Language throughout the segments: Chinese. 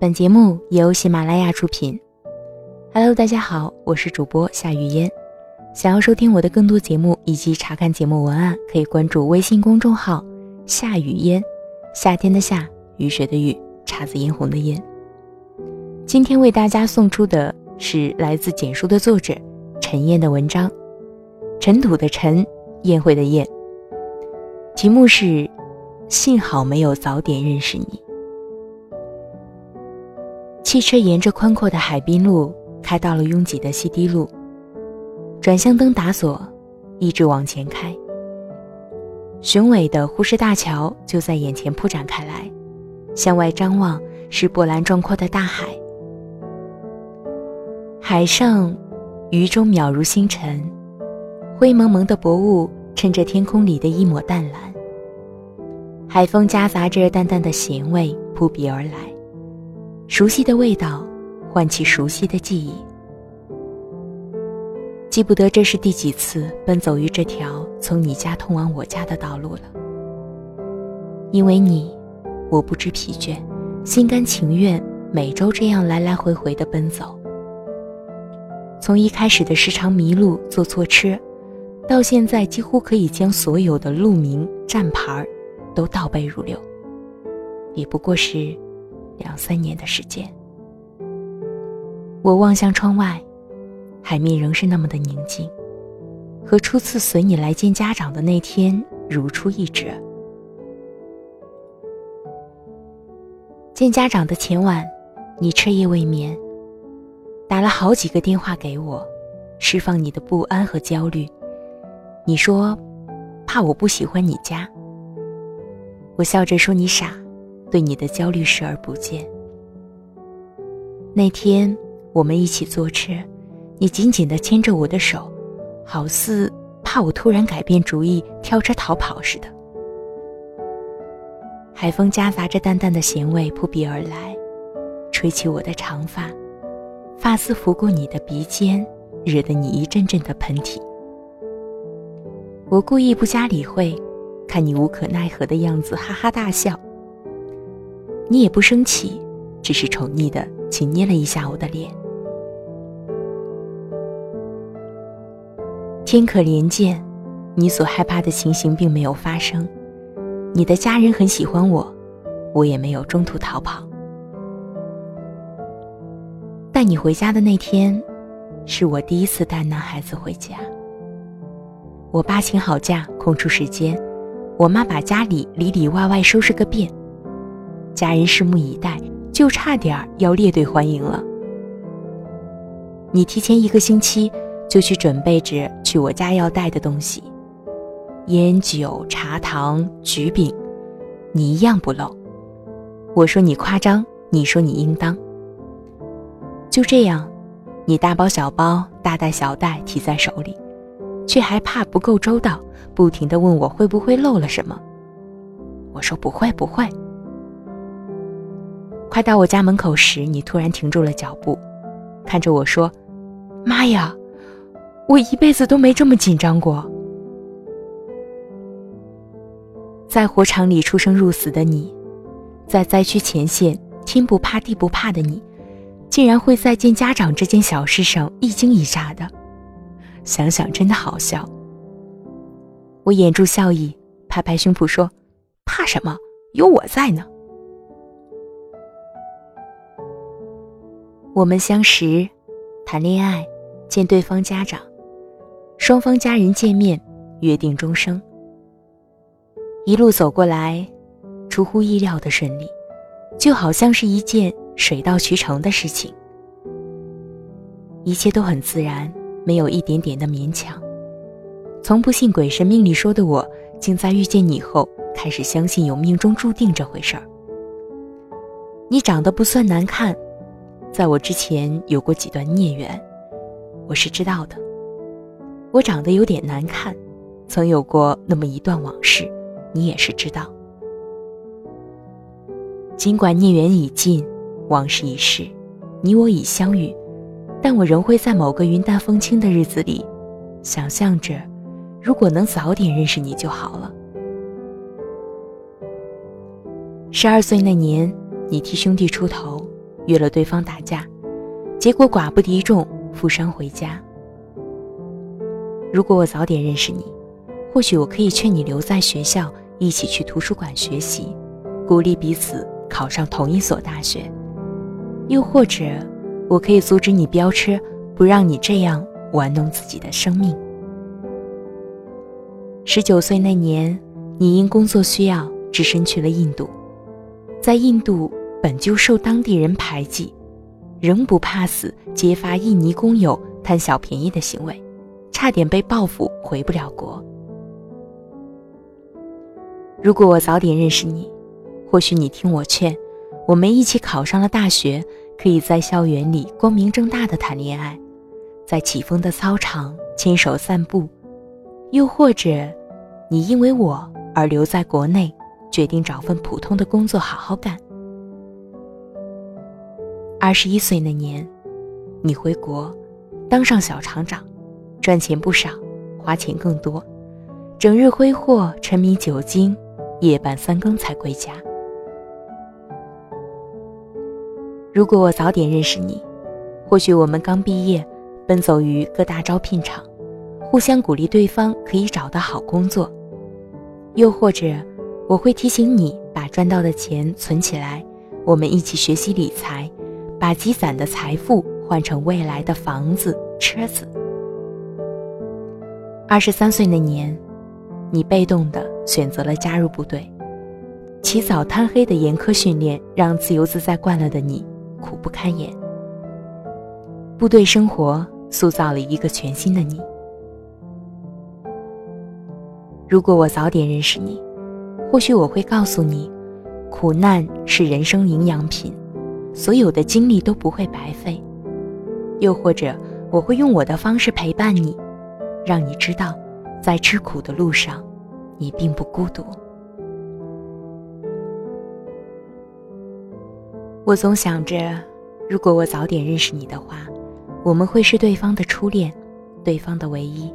本节目由喜马拉雅出品。Hello，大家好，我是主播夏雨嫣。想要收听我的更多节目以及查看节目文案，可以关注微信公众号“夏雨嫣”，夏天的夏，雨水的雨，姹紫嫣红的嫣。今天为大家送出的是来自简书的作者陈燕的文章，《尘土的尘，宴会的宴》。题目是：幸好没有早点认识你。汽车沿着宽阔的海滨路开到了拥挤的西堤路，转向灯打锁，一直往前开。雄伟的呼市大桥就在眼前铺展开来，向外张望是波澜壮阔的大海。海上，渔舟渺如星辰，灰蒙蒙的薄雾衬着天空里的一抹淡蓝。海风夹杂着淡淡的咸味扑鼻而来。熟悉的味道，唤起熟悉的记忆。记不得这是第几次奔走于这条从你家通往我家的道路了。因为你，我不知疲倦，心甘情愿每周这样来来回回的奔走。从一开始的时常迷路、坐错车，到现在几乎可以将所有的路名、站牌都倒背如流，也不过是。两三年的时间，我望向窗外，海面仍是那么的宁静，和初次随你来见家长的那天如出一辙。见家长的前晚，你彻夜未眠，打了好几个电话给我，释放你的不安和焦虑。你说，怕我不喜欢你家。我笑着说你傻。对你的焦虑视而不见。那天我们一起坐车，你紧紧地牵着我的手，好似怕我突然改变主意跳车逃跑似的。海风夹杂着淡淡的咸味扑鼻而来，吹起我的长发，发丝拂过你的鼻尖，惹得你一阵阵的喷嚏。我故意不加理会，看你无可奈何的样子，哈哈大笑。你也不生气，只是宠溺的轻捏了一下我的脸。天可怜见，你所害怕的情形并没有发生。你的家人很喜欢我，我也没有中途逃跑。带你回家的那天，是我第一次带男孩子回家。我爸请好假，空出时间，我妈把家里里里外外收拾个遍。家人拭目以待，就差点要列队欢迎了。你提前一个星期就去准备着去我家要带的东西，烟酒茶糖橘饼，你一样不漏。我说你夸张，你说你应当。就这样，你大包小包、大袋小袋提在手里，却还怕不够周到，不停的问我会不会漏了什么。我说不会，不会。快到我家门口时，你突然停住了脚步，看着我说：“妈呀，我一辈子都没这么紧张过。”在火场里出生入死的你，在灾区前线天不怕地不怕的你，竟然会在见家长这件小事上一惊一乍的，想想真的好笑。我掩住笑意，拍拍胸脯说：“怕什么？有我在呢。”我们相识，谈恋爱，见对方家长，双方家人见面，约定终生。一路走过来，出乎意料的顺利，就好像是一件水到渠成的事情。一切都很自然，没有一点点的勉强。从不信鬼神命里说的我，竟在遇见你后开始相信有命中注定这回事儿。你长得不算难看。在我之前有过几段孽缘，我是知道的。我长得有点难看，曾有过那么一段往事，你也是知道。尽管孽缘已尽，往事已逝，你我已相遇，但我仍会在某个云淡风轻的日子里，想象着，如果能早点认识你就好了。十二岁那年，你替兄弟出头。约了对方打架，结果寡不敌众，负伤回家。如果我早点认识你，或许我可以劝你留在学校，一起去图书馆学习，鼓励彼此考上同一所大学。又或者，我可以阻止你飙车，不让你这样玩弄自己的生命。十九岁那年，你因工作需要只身去了印度，在印度本就受当地人排挤，仍不怕死，揭发印尼工友贪小便宜的行为。差点被报复，回不了国。如果我早点认识你，或许你听我劝，我们一起考上了大学，可以在校园里光明正大的谈恋爱，在起风的操场牵手散步。又或者，你因为我而留在国内，决定找份普通的工作好好干。二十一岁那年，你回国，当上小厂长。赚钱不少，花钱更多，整日挥霍，沉迷酒精，夜半三更才归家。如果我早点认识你，或许我们刚毕业，奔走于各大招聘场，互相鼓励对方可以找到好工作。又或者，我会提醒你把赚到的钱存起来，我们一起学习理财，把积攒的财富换成未来的房子、车子。二十三岁那年，你被动的选择了加入部队，起早贪黑的严苛训练让自由自在惯了的你苦不堪言。部队生活塑造了一个全新的你。如果我早点认识你，或许我会告诉你，苦难是人生营养品，所有的经历都不会白费。又或者，我会用我的方式陪伴你。让你知道，在吃苦的路上，你并不孤独。我总想着，如果我早点认识你的话，我们会是对方的初恋，对方的唯一。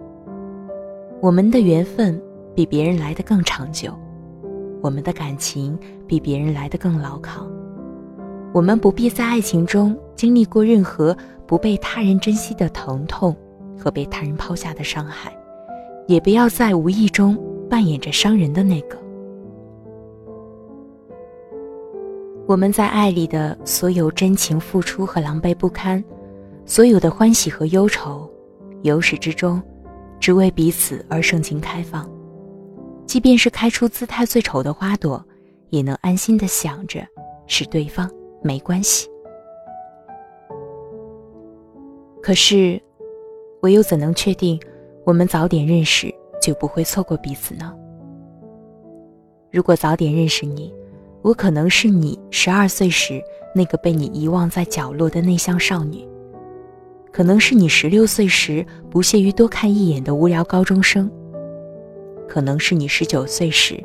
我们的缘分比别人来的更长久，我们的感情比别人来的更牢靠。我们不必在爱情中经历过任何不被他人珍惜的疼痛。和被他人抛下的伤害，也不要在无意中扮演着伤人的那个。我们在爱里的所有真情付出和狼狈不堪，所有的欢喜和忧愁，由始至终，只为彼此而盛情开放。即便是开出姿态最丑的花朵，也能安心的想着是对方没关系。可是。我又怎能确定，我们早点认识就不会错过彼此呢？如果早点认识你，我可能是你十二岁时那个被你遗忘在角落的内向少女，可能是你十六岁时不屑于多看一眼的无聊高中生，可能是你十九岁时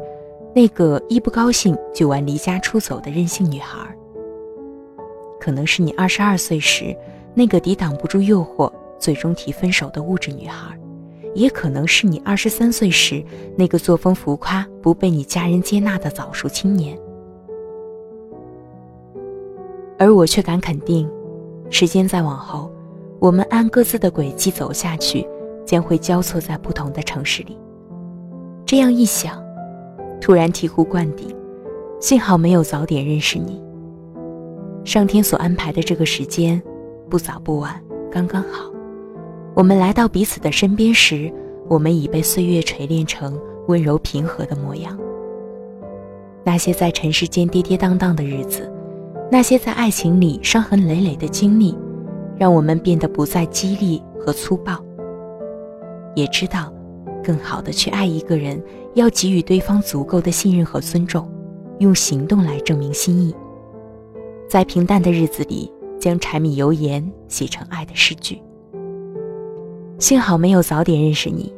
那个一不高兴就玩离家出走的任性女孩，可能是你二十二岁时那个抵挡不住诱惑。最终提分手的物质女孩，也可能是你二十三岁时那个作风浮夸、不被你家人接纳的早熟青年。而我却敢肯定，时间再往后，我们按各自的轨迹走下去，将会交错在不同的城市里。这样一想，突然醍醐灌顶，幸好没有早点认识你。上天所安排的这个时间，不早不晚，刚刚好。我们来到彼此的身边时，我们已被岁月锤炼成温柔平和的模样。那些在尘世间跌跌宕宕的日子，那些在爱情里伤痕累累的经历，让我们变得不再激烈和粗暴。也知道，更好的去爱一个人，要给予对方足够的信任和尊重，用行动来证明心意。在平淡的日子里，将柴米油盐写成爱的诗句。幸好没有早点认识你，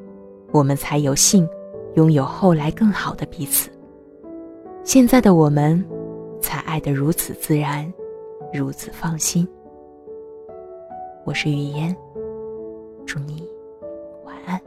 我们才有幸拥有后来更好的彼此。现在的我们，才爱得如此自然，如此放心。我是雨嫣，祝你晚安。